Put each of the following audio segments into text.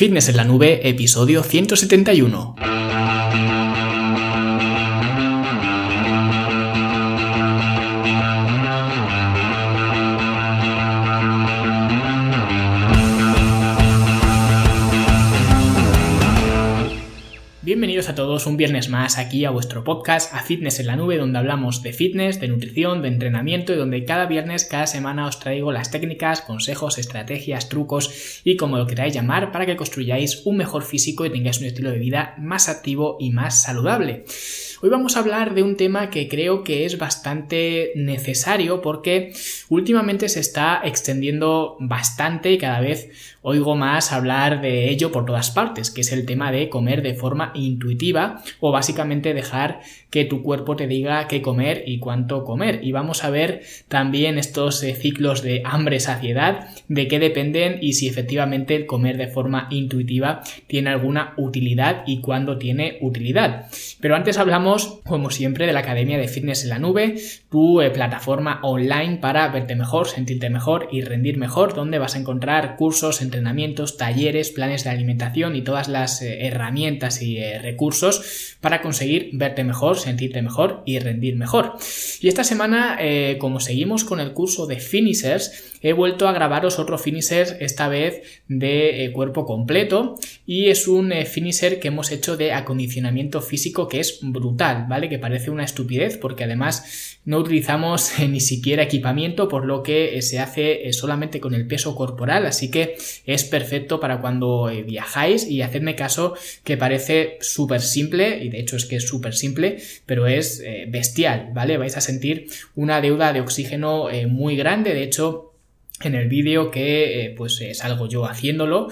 Fitness en la Nube, episodio 171. Bienvenidos a todos un viernes más aquí a vuestro podcast, a Fitness en la Nube, donde hablamos de fitness, de nutrición, de entrenamiento y donde cada viernes, cada semana os traigo las técnicas, consejos, estrategias, trucos y como lo queráis llamar para que construyáis un mejor físico y tengáis un estilo de vida más activo y más saludable. Hoy vamos a hablar de un tema que creo que es bastante necesario porque últimamente se está extendiendo bastante y cada vez oigo más hablar de ello por todas partes, que es el tema de comer de forma intuitiva o básicamente dejar que tu cuerpo te diga qué comer y cuánto comer. Y vamos a ver también estos eh, ciclos de hambre-saciedad, de qué dependen y si efectivamente el comer de forma intuitiva tiene alguna utilidad y cuándo tiene utilidad. Pero antes hablamos, como siempre, de la Academia de Fitness en la Nube, tu eh, plataforma online para verte mejor, sentirte mejor y rendir mejor, donde vas a encontrar cursos, entrenamientos, talleres, planes de alimentación y todas las eh, herramientas y recursos para conseguir verte mejor, sentirte mejor y rendir mejor. Y esta semana, eh, como seguimos con el curso de finishers, he vuelto a grabaros otro finisher, esta vez de eh, cuerpo completo, y es un eh, finisher que hemos hecho de acondicionamiento físico que es brutal, ¿vale? Que parece una estupidez porque además no utilizamos ni siquiera equipamiento, por lo que se hace solamente con el peso corporal, así que es perfecto para cuando viajáis y hacedme caso que parece súper simple, y de hecho es que es súper simple, pero es eh, bestial, ¿vale? Vais a sentir una deuda de oxígeno eh, muy grande, de hecho en el vídeo que eh, pues salgo yo haciéndolo.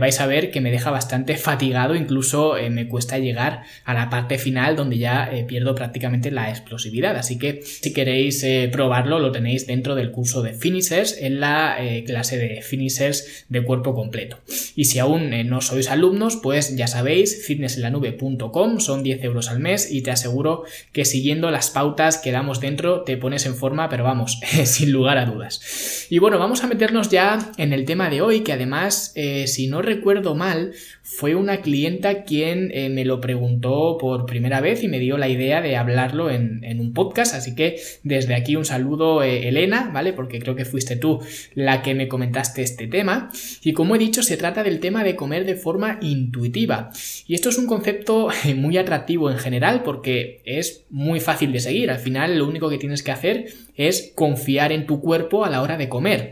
Vais a ver que me deja bastante fatigado incluso me cuesta llegar a la parte final donde ya pierdo prácticamente la explosividad. Así que si queréis probarlo lo tenéis dentro del curso de finishers en la clase de finishers de cuerpo completo. Y si aún no sois alumnos pues ya sabéis fitnessenlanube.com son 10 euros al mes y te aseguro que siguiendo las pautas que damos dentro te pones en forma, pero vamos, sin lugar a dudas. Y bueno, vamos a meternos ya en el tema de hoy, que además, eh, si no recuerdo mal, fue una clienta quien eh, me lo preguntó por primera vez y me dio la idea de hablarlo en, un podcast, así que desde aquí un saludo eh, Elena, ¿vale? Porque creo que fuiste tú la que me comentaste este tema. Y como he dicho, se trata del tema de comer de forma intuitiva. Y esto es un concepto muy atractivo en general porque es muy fácil de seguir. Al final lo único que tienes que hacer es confiar en tu cuerpo a la hora de comer.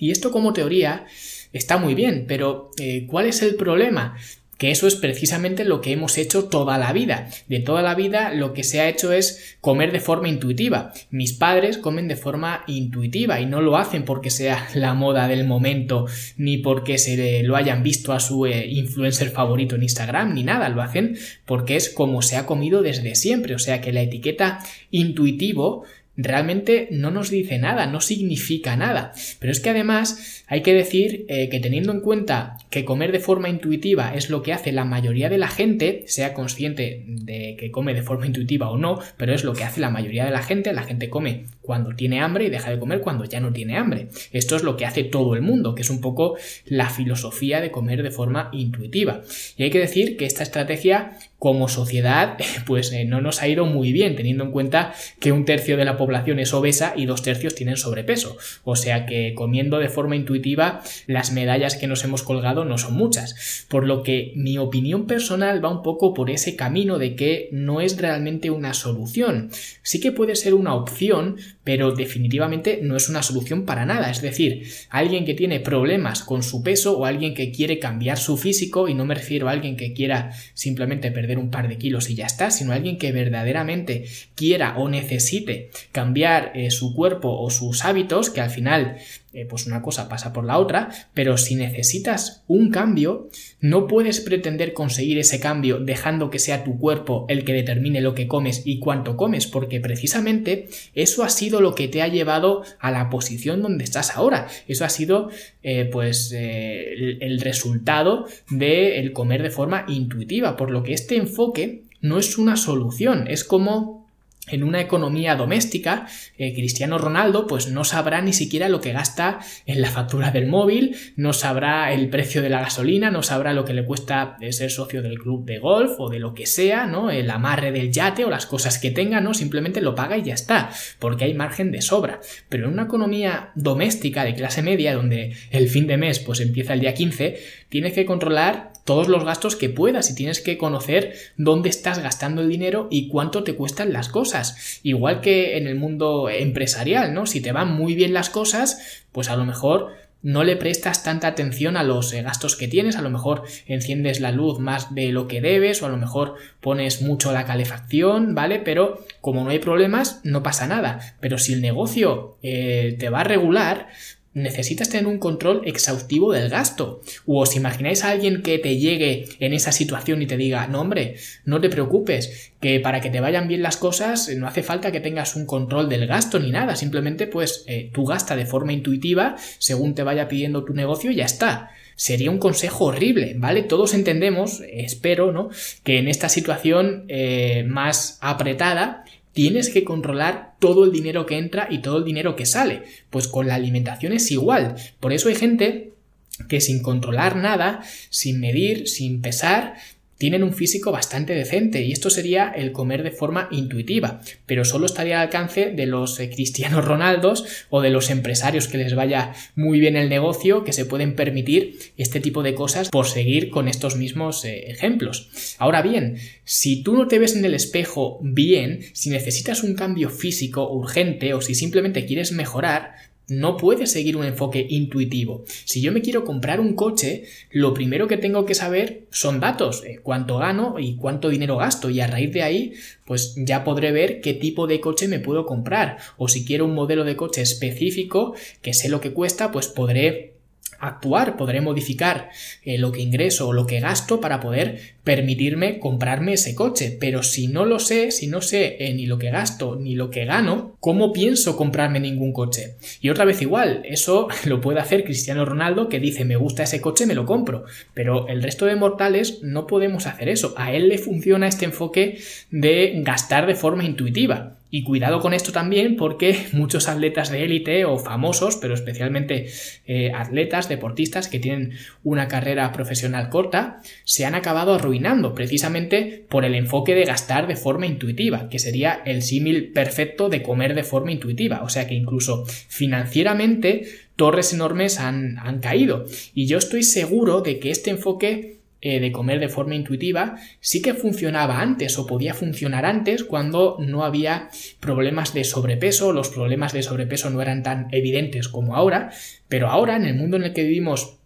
Y esto como teoría está muy bien, pero eh, ¿cuál es el problema? que eso es precisamente lo que hemos hecho toda la vida. De toda la vida lo que se ha hecho es comer de forma intuitiva. Mis padres comen de forma intuitiva y no lo hacen porque sea la moda del momento ni porque se lo hayan visto a su eh, influencer favorito en Instagram ni nada, lo hacen porque es como se ha comido desde siempre. O sea que la etiqueta intuitivo realmente no nos dice nada, no significa nada. Pero es que además hay que decir eh, que teniendo en cuenta que comer de forma intuitiva es lo que hace la mayoría de la gente, sea consciente de que come de forma intuitiva o no, pero es lo que hace la mayoría de la gente, la gente come cuando tiene hambre y deja de comer cuando ya no tiene hambre. Esto es lo que hace todo el mundo, que es un poco la filosofía de comer de forma intuitiva. Y hay que decir que esta estrategia como sociedad pues eh, no nos ha ido muy bien teniendo en cuenta que un tercio de la población es obesa y dos tercios tienen sobrepeso. O sea que comiendo de forma intuitiva las medallas que nos hemos colgado no son muchas. Por lo que mi opinión personal va un poco por ese camino de que no es realmente una solución. Sí que puede ser una opción, pero definitivamente no es una solución para nada. Es decir, alguien que tiene problemas con su peso o alguien que quiere cambiar su físico, y no me refiero a alguien que quiera simplemente perder un par de kilos y ya está, sino alguien que verdaderamente quiera o necesite cambiar eh, su cuerpo o sus hábitos, que al final eh, pues una cosa pasa por la otra, pero si necesitas un cambio, no puedes pretender conseguir ese cambio dejando que sea tu cuerpo el que determine lo que comes y cuánto comes, porque precisamente eso ha sido lo que te ha llevado a la posición donde estás ahora. Eso ha sido eh, pues eh, el, resultado del el comer de forma intuitiva, por lo que este enfoque no es una solución, es como en una economía doméstica, eh, Cristiano Ronaldo pues no sabrá ni siquiera lo que gasta en la factura del móvil, no sabrá el precio de la gasolina, no sabrá lo que le cuesta ser socio del club de golf o de lo que sea, ¿no? El amarre del yate o las cosas que tenga, ¿no? Simplemente lo paga y ya está, porque hay margen de sobra. Pero en una economía doméstica de clase media, donde el fin de mes pues empieza el día 15, tienes que controlar todos los gastos que puedas y tienes que conocer dónde estás gastando el dinero y cuánto te cuestan las cosas. Igual que en el mundo empresarial, ¿no? Si te van muy bien las cosas, pues a lo mejor no le prestas tanta atención a los eh, gastos que tienes, a lo mejor enciendes la luz más de lo que debes o a lo mejor pones mucho la calefacción, ¿vale? Pero como no hay problemas, no pasa nada. Pero si el negocio eh, te va a regular, necesitas tener un control exhaustivo del gasto. O os imagináis a alguien que te llegue en esa situación y te diga, no hombre, no te preocupes, que para que te vayan bien las cosas no hace falta que tengas un control del gasto ni nada, simplemente pues eh, tú gasta de forma intuitiva según te vaya pidiendo tu negocio y ya está sería un consejo horrible, ¿vale? Todos entendemos, espero, ¿no? Que en esta situación eh, más apretada tienes que controlar todo el dinero que entra y todo el dinero que sale. Pues con la alimentación es igual. Por eso hay gente que sin controlar nada, sin medir, sin pesar, tienen un físico bastante decente y esto sería el comer de forma intuitiva, pero solo estaría al alcance de los eh, cristianos Ronaldos o de los empresarios que les vaya muy bien el negocio, que se pueden permitir este tipo de cosas por seguir con estos mismos eh, ejemplos. Ahora bien, si tú no te ves en el espejo bien, si necesitas un cambio físico urgente o si simplemente quieres mejorar, no puedes seguir un enfoque intuitivo. Si yo me quiero comprar un coche, lo primero que tengo que saber son datos, eh, cuánto gano y cuánto dinero gasto y a raíz de ahí pues ya podré ver qué tipo de coche me puedo comprar o si quiero un modelo de coche específico que sé lo que cuesta pues podré actuar, podré modificar eh, lo que ingreso o lo que gasto para poder permitirme comprarme ese coche. Pero si no lo sé, si no sé eh, ni lo que gasto ni lo que gano, ¿cómo pienso comprarme ningún coche? Y otra vez igual, eso lo puede hacer Cristiano Ronaldo que dice me gusta ese coche, me lo compro. Pero el resto de mortales no podemos hacer eso. A él le funciona este enfoque de gastar de forma intuitiva. Y cuidado con esto también porque muchos atletas de élite o famosos, pero especialmente eh, atletas, deportistas que tienen una carrera profesional corta, se han acabado arruinando precisamente por el enfoque de gastar de forma intuitiva, que sería el símil perfecto de comer de forma intuitiva. O sea que incluso financieramente torres enormes han, han caído. Y yo estoy seguro de que este enfoque eh, de comer de forma intuitiva sí que funcionaba antes o podía funcionar antes cuando no había problemas de sobrepeso, los problemas de sobrepeso no eran tan evidentes como ahora, pero ahora en el mundo en el que vivimos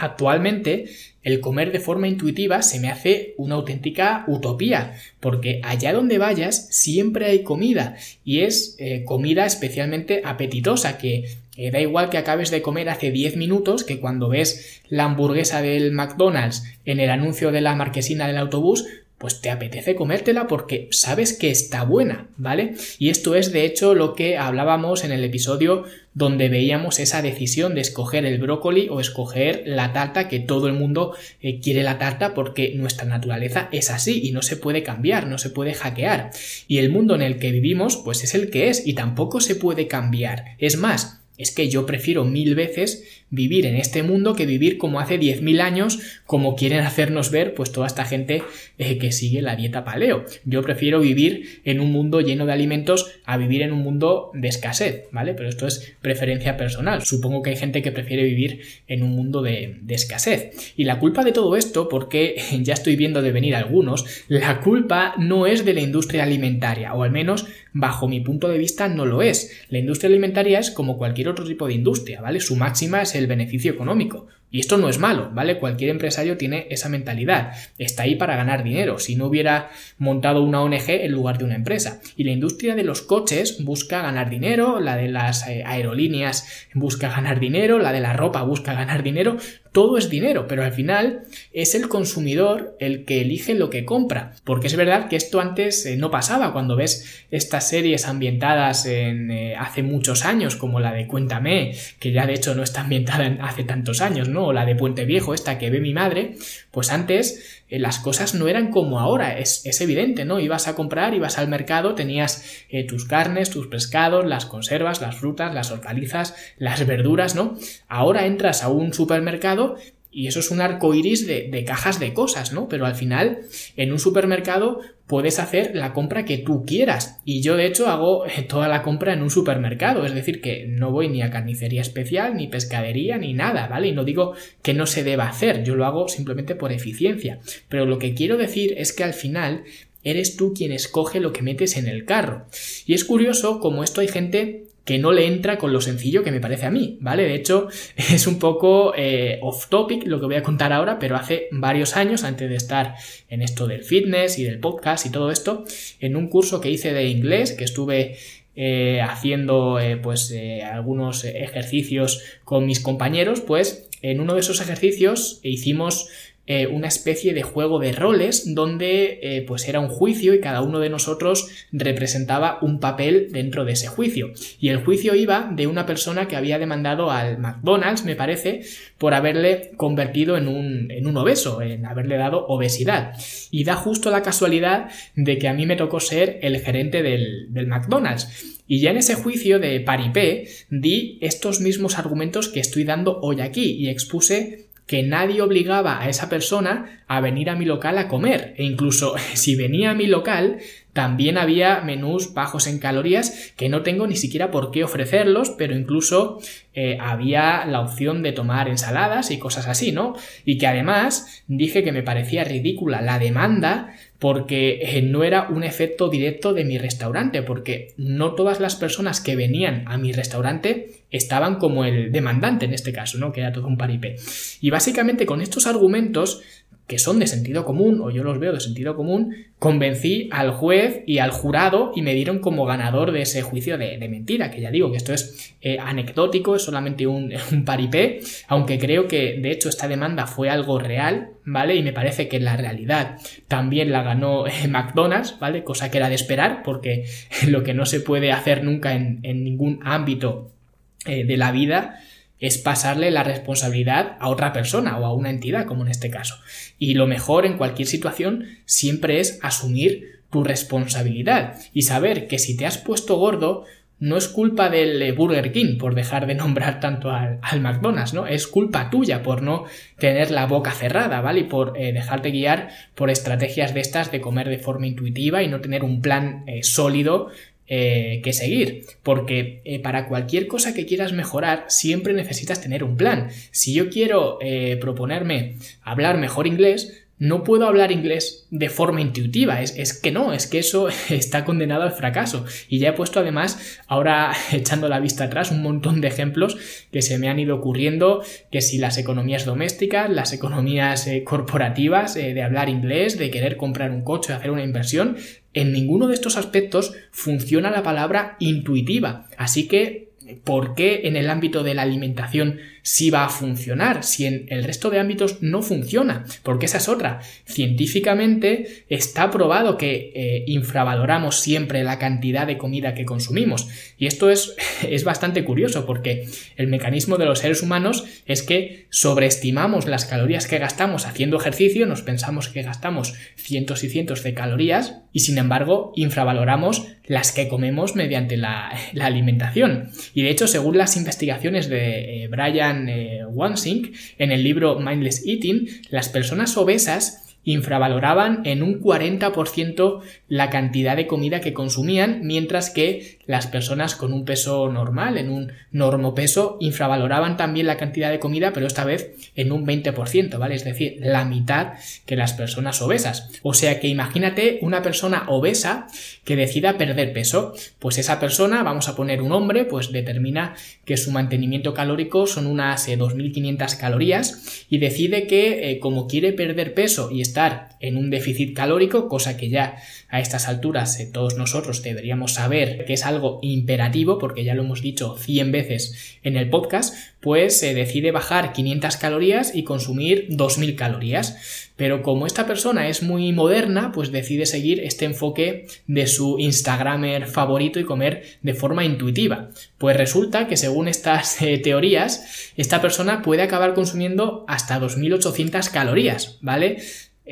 Actualmente, el comer de forma intuitiva se me hace una auténtica utopía, porque allá donde vayas siempre hay comida y es eh, comida especialmente apetitosa que da igual que acabes de comer hace 10 minutos que cuando ves la hamburguesa del McDonald's en el anuncio de la marquesina del autobús, pues te apetece comértela porque sabes que está buena, ¿vale? Y esto es de hecho lo que hablábamos en el episodio donde veíamos esa decisión de escoger el brócoli o escoger la tarta, que todo el mundo eh, quiere la tarta porque nuestra naturaleza es así y no se puede cambiar, no se puede hackear. Y el mundo en el que vivimos pues es el que es y tampoco se puede cambiar. Es más, es que yo prefiero mil veces vivir en este mundo que vivir como hace 10.000 años, como quieren hacernos ver pues toda esta gente eh, que sigue la dieta paleo. Yo prefiero vivir en un mundo lleno de alimentos a vivir en un mundo de escasez, ¿vale? Pero esto es preferencia personal. Supongo que hay gente que prefiere vivir en un mundo de, escasez. Y la culpa de todo esto, porque ya estoy viendo de venir algunos, la culpa no es de la industria alimentaria, o al menos bajo mi punto de vista no lo es. La industria alimentaria es como cualquier otro tipo de industria, ¿vale? Su máxima es el beneficio económico. Y esto no es malo, ¿vale? Cualquier empresario tiene esa mentalidad. Está ahí para ganar dinero. Si no hubiera montado una ONG en lugar de una empresa. Y la industria de los coches busca ganar dinero, la de las eh, aerolíneas busca ganar dinero, la de la ropa busca ganar dinero. Todo es dinero, pero al final es el consumidor el que elige lo que compra. Porque es verdad que esto antes eh, no pasaba. Cuando ves estas series ambientadas en, eh, hace muchos años, como la de Cuéntame, que ya de hecho no está ambientada en hace tantos años, ¿no? O la de Puente Viejo, esta que ve mi madre, pues antes eh, las cosas no eran como ahora, es, es, evidente, ¿no? Ibas a comprar, ibas al mercado, tenías eh, tus carnes, tus pescados, las conservas, las frutas, las hortalizas, las verduras, ¿no? Ahora entras a un supermercado y eso es un arco iris de, de, cajas de cosas, ¿no? Pero al final, en un supermercado puedes hacer la compra que tú quieras. Y yo, de hecho, hago eh, toda la compra en un supermercado. Es decir, que no voy ni a carnicería especial, ni pescadería, ni nada, ¿vale? Y no digo que no se deba hacer, yo lo hago simplemente por eficiencia. Pero lo que quiero decir es que al final eres tú quien escoge lo que metes en el carro. Y es curioso como esto hay gente que no le entra con lo sencillo que me parece a mí, ¿vale? De hecho, es un poco eh, off topic lo que voy a contar ahora, pero hace varios años, antes de estar en esto del fitness y del podcast y todo esto, en un curso que hice de inglés, que estuve eh, haciendo eh, pues algunos ejercicios con mis compañeros, pues en uno de esos ejercicios hicimos eh, una especie de juego de roles donde eh, pues era un juicio y cada uno de nosotros representaba un papel dentro de ese juicio. Y el juicio iba de una persona que había demandado al McDonald's, me parece, por haberle convertido en un, en un obeso, en haberle dado obesidad. Y da justo la casualidad de que a mí me tocó ser el gerente del, del McDonald's. Y ya en ese juicio de paripé di estos mismos argumentos que estoy dando hoy aquí y expuse que nadie obligaba a esa persona a venir a mi local a comer. E incluso si venía a mi local, también había menús bajos en calorías que no tengo ni siquiera por qué ofrecerlos, pero incluso eh, había la opción de tomar ensaladas y cosas así, ¿no? Y que además dije que me parecía ridícula la demanda porque eh, no era un efecto directo de mi restaurante, porque no todas las personas que venían a mi restaurante estaban como el demandante en este caso, ¿no? Que era todo un paripé. Y básicamente con estos argumentos que son de sentido común, o yo los veo de sentido común, convencí al juez y al jurado y me dieron como ganador de ese juicio de, mentira, que ya digo que esto es eh, anecdótico, es solamente un, un, paripé, aunque creo que de hecho esta demanda fue algo real, ¿vale? Y me parece que la realidad también la ganó eh, McDonald's, ¿vale? Cosa que era de esperar, porque lo que no se puede hacer nunca en, en ningún ámbito eh, de la vida es pasarle la responsabilidad a otra persona o a una entidad, como en este caso. Y lo mejor en cualquier situación siempre es asumir tu responsabilidad y saber que si te has puesto gordo, no es culpa del eh, Burger King por dejar de nombrar tanto al, McDonald's, ¿no? Es culpa tuya por no tener la boca cerrada, ¿vale? Y por eh, dejarte guiar por estrategias de estas de comer de forma intuitiva y no tener un plan eh, sólido eh, que seguir, porque eh, para cualquier cosa que quieras mejorar siempre necesitas tener un plan. Si yo quiero eh, proponerme hablar mejor inglés, no puedo hablar inglés de forma intuitiva, es, es, que no, es que eso está condenado al fracaso. Y ya he puesto además, ahora echando la vista atrás, un montón de ejemplos que se me han ido ocurriendo, que si las economías domésticas, las economías corporativas, de hablar inglés, de querer comprar un coche, hacer una inversión, en ninguno de estos aspectos funciona la palabra intuitiva. Así que, ¿por qué en el ámbito de la alimentación si va a funcionar, si en el resto de ámbitos no funciona, porque esa es otra. Científicamente está probado que eh, infravaloramos siempre la cantidad de comida que consumimos. Y esto es, es bastante curioso porque el mecanismo de los seres humanos es que sobreestimamos las calorías que gastamos haciendo ejercicio, nos pensamos que gastamos cientos y cientos de calorías y sin embargo infravaloramos las que comemos mediante la, alimentación. Y de hecho, según las investigaciones de eh, Brian eh, Wansink, en el libro Mindless Eating, las personas obesas infravaloraban en un 40% la cantidad de comida que consumían, mientras que las personas con un peso normal, en un normopeso, infravaloraban también la cantidad de comida, pero esta vez en un 20%, ¿vale? Es decir, la mitad que las personas obesas. O sea que imagínate una persona obesa que decida perder peso, pues esa persona, vamos a poner un hombre, pues determina que su mantenimiento calórico son unas 2.500 eh, calorías y decide que eh, como quiere perder peso y estar en un déficit calórico, cosa que ya a estas alturas eh, todos nosotros deberíamos saber que es algo imperativo, porque ya lo hemos dicho 100 veces en el podcast, pues se decide bajar 500 calorías y consumir 2000 calorías. Pero como esta persona es muy moderna, pues decide seguir este enfoque de su Instagramer favorito y comer de forma intuitiva. Pues resulta que según estas eh, teorías, esta persona puede acabar consumiendo hasta 2800 calorías, ¿vale?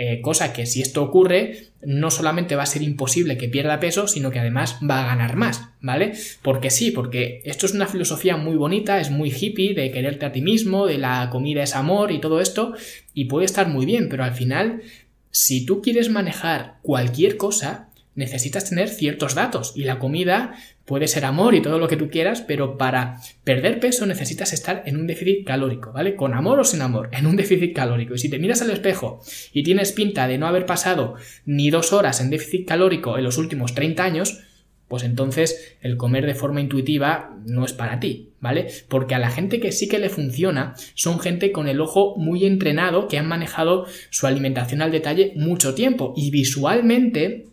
Eh, cosa que si esto ocurre, no solamente va a ser imposible que pierda peso, sino que además va a ganar más, ¿vale? Porque sí, porque esto es una filosofía muy bonita, es muy hippie, de quererte a ti mismo, de la comida es amor y todo esto, y puede estar muy bien, pero al final, si tú quieres manejar cualquier cosa, necesitas tener ciertos datos, y la comida puede ser amor y todo lo que tú quieras, pero para perder peso necesitas estar en un déficit calórico, ¿vale? Con amor o sin amor, en un déficit calórico. Y si te miras al espejo y tienes pinta de no haber pasado ni dos horas en déficit calórico en los últimos 30 años, pues entonces el comer de forma intuitiva no es para ti, ¿vale? Porque a la gente que sí que le funciona son gente con el ojo muy entrenado que han manejado su alimentación al detalle mucho tiempo y visualmente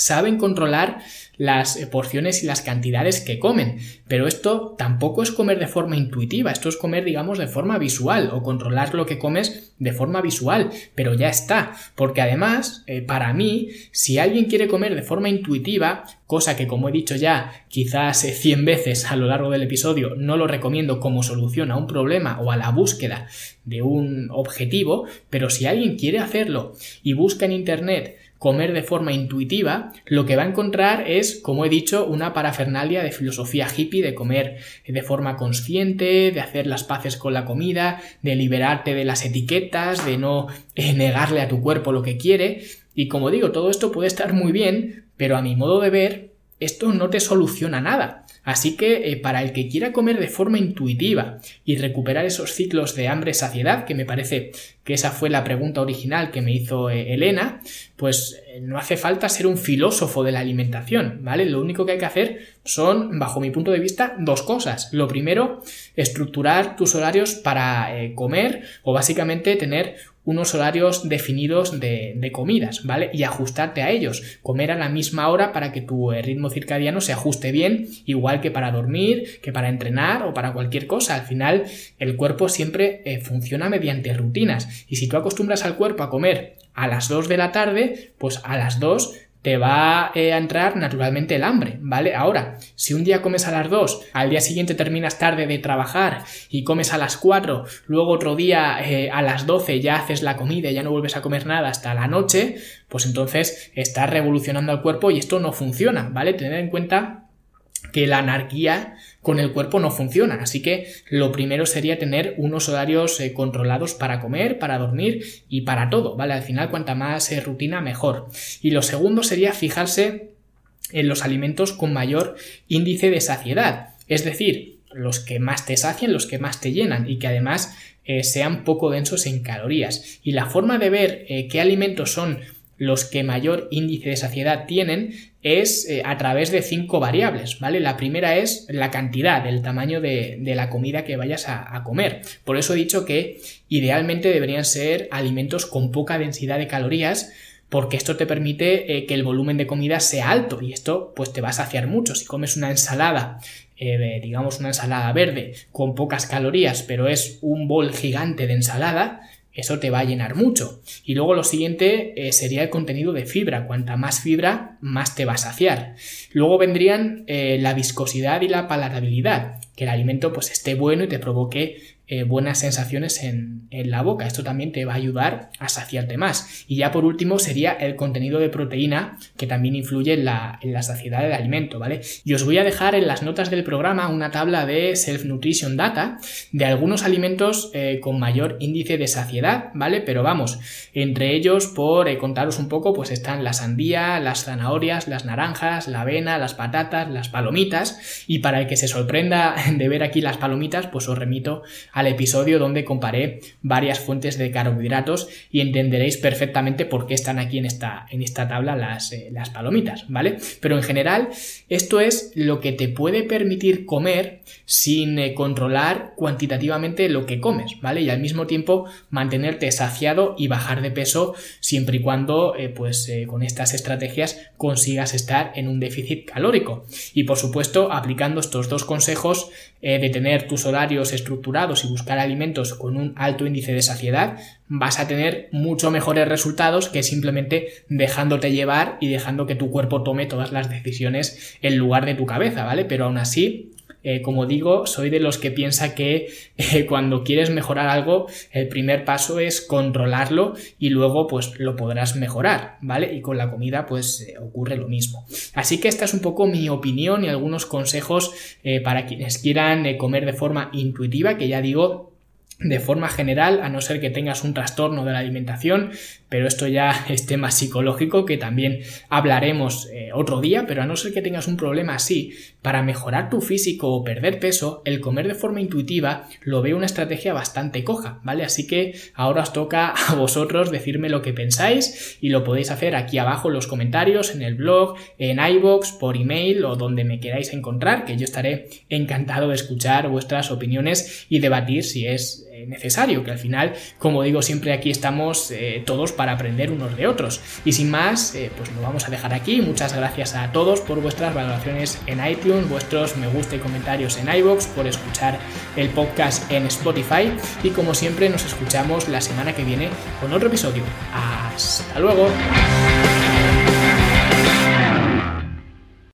saben controlar las porciones y las cantidades que comen, pero esto tampoco es comer de forma intuitiva, esto es comer digamos de forma visual o controlar lo que comes de forma visual, pero ya está, porque además eh, para mí si alguien quiere comer de forma intuitiva, cosa que como he dicho ya quizás 100 veces a lo largo del episodio no lo recomiendo como solución a un problema o a la búsqueda de un objetivo, pero si alguien quiere hacerlo y busca en internet comer de forma intuitiva, lo que va a encontrar es, como he dicho, una parafernalia de filosofía hippie, de comer de forma consciente, de hacer las paces con la comida, de liberarte de las etiquetas, de no eh, negarle a tu cuerpo lo que quiere. Y como digo, todo esto puede estar muy bien, pero a mi modo de ver, esto no te soluciona nada. Así que eh, para el que quiera comer de forma intuitiva y recuperar esos ciclos de hambre-saciedad, que me parece que esa fue la pregunta original que me hizo eh, Elena, pues eh, no hace falta ser un filósofo de la alimentación, ¿vale? Lo único que hay que hacer son, bajo mi punto de vista, dos cosas. Lo primero, estructurar tus horarios para comer o básicamente tener unos horarios definidos de, comidas, ¿vale? Y ajustarte a ellos. Comer a la misma hora para que tu eh, ritmo circadiano se ajuste bien, igual que para dormir, que para entrenar o para cualquier cosa. Al final, el cuerpo siempre eh, funciona mediante rutinas. Y si tú acostumbras al cuerpo a comer a las 2 de la tarde, pues a las 2 te va eh, a entrar naturalmente el hambre, ¿vale? Ahora, si un día comes a las 2, al día siguiente terminas tarde de trabajar y comes a las 4, luego otro día eh, a las 12 ya haces la comida y ya no vuelves a comer nada hasta la noche, pues entonces estás revolucionando al cuerpo y esto no funciona, ¿vale? Tener en cuenta que la anarquía con el cuerpo no funciona. Así que lo primero sería tener unos horarios eh, controlados para comer, para dormir y para todo, ¿vale? Al final, cuanta más eh, rutina, mejor. Y lo segundo sería fijarse en los alimentos con mayor índice de saciedad. Es decir, los que más te sacien, los que más te llenan y que además eh, sean poco densos en calorías. Y la forma de ver qué alimentos son los que mayor índice de saciedad tienen es eh, a través de cinco variables, ¿vale? La primera es la cantidad, el tamaño de, la comida que vayas a, comer. Por eso he dicho que idealmente deberían ser alimentos con poca densidad de calorías, porque esto te permite eh, que el volumen de comida sea alto y esto pues te va a saciar mucho. Si comes una ensalada, eh, digamos una ensalada verde con pocas calorías, pero es un bol gigante de ensalada, eso te va a llenar mucho. Y luego lo siguiente eh, sería el contenido de fibra. Cuanta más fibra, más te va a saciar. Luego vendrían eh, la viscosidad y la palatabilidad. Que el alimento pues esté bueno y te provoque eh, buenas sensaciones en, la boca. Esto también te va a ayudar a saciarte más. Y ya por último sería el contenido de proteína que también influye en la, saciedad del alimento, ¿vale? Y os voy a dejar en las notas del programa una tabla de Self-Nutrition Data de algunos alimentos eh, con mayor índice de saciedad, ¿vale? Pero vamos, entre ellos, por eh, contaros un poco, pues están la sandía, las zanahorias, las naranjas, la avena, las patatas, las palomitas. Y para el que se sorprenda de ver aquí las palomitas, pues os remito a al episodio donde comparé varias fuentes de carbohidratos y entenderéis perfectamente por qué están aquí en esta, en esta tabla las, eh, las palomitas, ¿vale? Pero en general, esto es lo que te puede permitir comer sin eh, controlar cuantitativamente lo que comes, ¿vale? Y al mismo tiempo mantenerte saciado y bajar de peso siempre y cuando, eh, pues con estas estrategias consigas estar en un déficit calórico. Y por supuesto, aplicando estos dos consejos de tener tus horarios estructurados y buscar alimentos con un alto índice de saciedad, vas a tener mucho mejores resultados que simplemente dejándote llevar y dejando que tu cuerpo tome todas las decisiones en lugar de tu cabeza, ¿vale? Pero aún así, eh, como digo, soy de los que piensa que eh, cuando quieres mejorar algo, el primer paso es controlarlo y luego pues lo podrás mejorar, ¿vale? Y con la comida pues eh, ocurre lo mismo. Así que esta es un poco mi opinión y algunos consejos para quienes quieran comer de forma intuitiva, que ya digo, de forma general, a no ser que tengas un trastorno de la alimentación, pero esto ya es tema psicológico que también hablaremos eh, otro día, pero a no ser que tengas un problema así, para mejorar tu físico o perder peso, el comer de forma intuitiva lo veo una estrategia bastante coja, ¿vale? Así que ahora os toca a vosotros decirme lo que pensáis y lo podéis hacer aquí abajo en los comentarios, en el blog, en iBox, por email o donde me queráis encontrar, que yo estaré encantado de escuchar vuestras opiniones y debatir si es eh, necesario, que al final, como digo siempre, aquí estamos eh, todos para aprender unos de otros. Y sin más, eh, pues lo vamos a dejar aquí. Muchas gracias a todos por vuestras valoraciones en iTunes, vuestros me gusta y comentarios en iBox, por escuchar el podcast en Spotify y como siempre nos escuchamos la semana que viene con otro episodio. Hasta luego.